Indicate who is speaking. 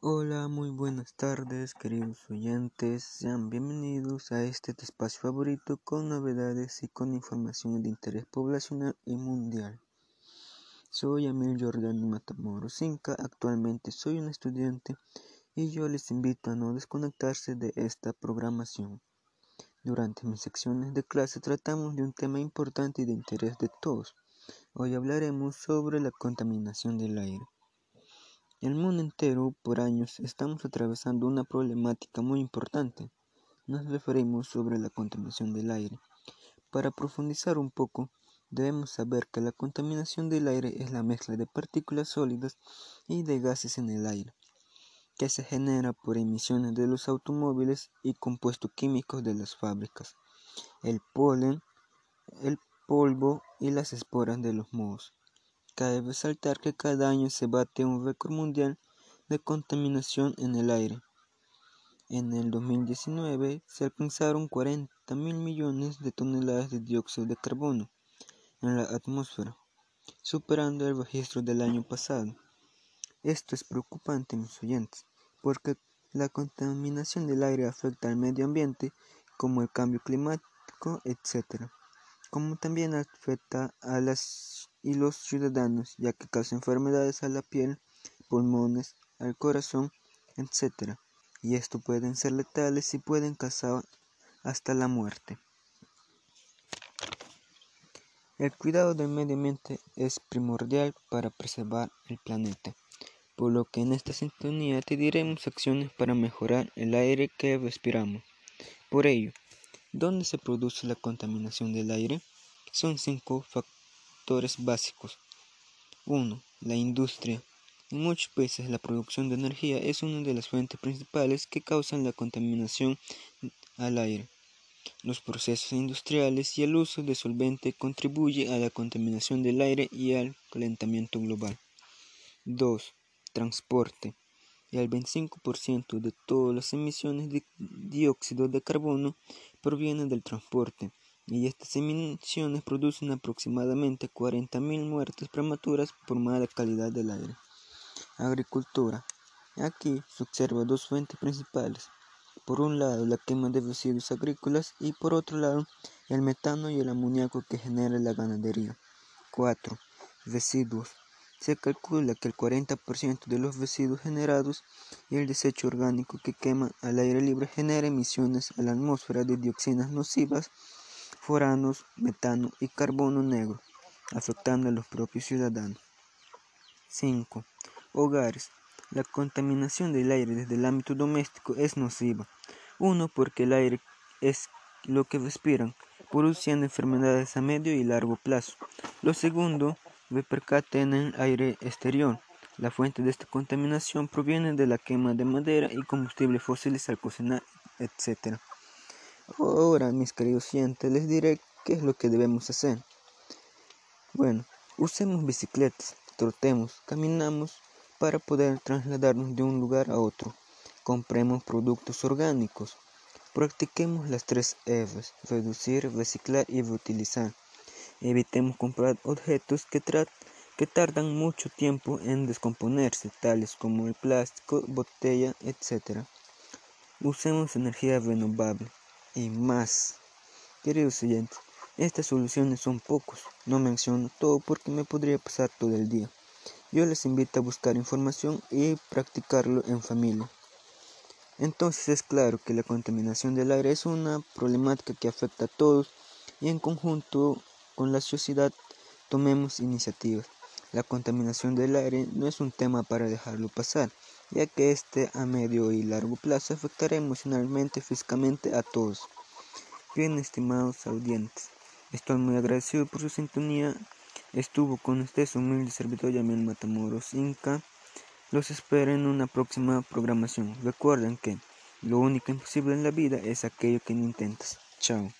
Speaker 1: Hola, muy buenas tardes, queridos oyentes. Sean bienvenidos a este espacio favorito con novedades y con información de interés poblacional y mundial. Soy Emil Jordan Matamoros Inca. Actualmente soy un estudiante y yo les invito a no desconectarse de esta programación. Durante mis secciones de clase tratamos de un tema importante y de interés de todos. Hoy hablaremos sobre la contaminación del aire. El mundo entero por años estamos atravesando una problemática muy importante. Nos referimos sobre la contaminación del aire. Para profundizar un poco, debemos saber que la contaminación del aire es la mezcla de partículas sólidas y de gases en el aire, que se genera por emisiones de los automóviles y compuestos químicos de las fábricas, el polen, el polvo y las esporas de los mohos. Cabe resaltar que cada año se bate un récord mundial de contaminación en el aire. En el 2019 se alcanzaron 40 mil millones de toneladas de dióxido de carbono en la atmósfera, superando el registro del año pasado. Esto es preocupante, mis oyentes, porque la contaminación del aire afecta al medio ambiente, como el cambio climático, etc., como también afecta a las y los ciudadanos, ya que causa enfermedades a la piel, pulmones, al corazón, etc. Y esto pueden ser letales y pueden causar hasta la muerte. El cuidado del medio ambiente es primordial para preservar el planeta, por lo que en esta sintonía te diremos acciones para mejorar el aire que respiramos. Por ello, ¿dónde se produce la contaminación del aire? Son cinco factores básicos. 1. La industria. En muchos países la producción de energía es una de las fuentes principales que causan la contaminación al aire. Los procesos industriales y el uso de solvente contribuye a la contaminación del aire y al calentamiento global. 2. Transporte. El 25% de todas las emisiones de dióxido de carbono provienen del transporte y estas emisiones producen aproximadamente 40.000 muertes prematuras por mala calidad del aire. Agricultura. Aquí se observa dos fuentes principales. Por un lado, la quema de residuos agrícolas y por otro lado, el metano y el amoníaco que genera la ganadería. 4. Residuos. Se calcula que el 40% de los residuos generados y el desecho orgánico que quema al aire libre genera emisiones a la atmósfera de dioxinas nocivas foranos, metano y carbono negro, afectando a los propios ciudadanos. 5. Hogares. La contaminación del aire desde el ámbito doméstico es nociva. 1. Porque el aire es lo que respiran, produciendo enfermedades a medio y largo plazo. Lo segundo, repercate en el aire exterior. La fuente de esta contaminación proviene de la quema de madera y combustibles fósiles al cocinar, etc. Ahora, mis queridos oyentes, les diré qué es lo que debemos hacer. Bueno, usemos bicicletas, trotemos, caminamos para poder trasladarnos de un lugar a otro. Compremos productos orgánicos. Practiquemos las tres R's, reducir, reciclar y reutilizar. Evitemos comprar objetos que, que tardan mucho tiempo en descomponerse, tales como el plástico, botella, etc. Usemos energía renovable y más. Queridos oyentes, estas soluciones son pocos, no menciono todo porque me podría pasar todo el día. Yo les invito a buscar información y practicarlo en familia. Entonces es claro que la contaminación del aire es una problemática que afecta a todos y en conjunto con la sociedad tomemos iniciativas. La contaminación del aire no es un tema para dejarlo pasar, ya que este a medio y largo plazo afectará emocionalmente y físicamente a todos. Bien, estimados audientes, estoy muy agradecido por su sintonía. Estuvo con ustedes su humilde servidor Yamil Matamoros Inca. Los espero en una próxima programación. Recuerden que lo único imposible en la vida es aquello que no intentas. Chao.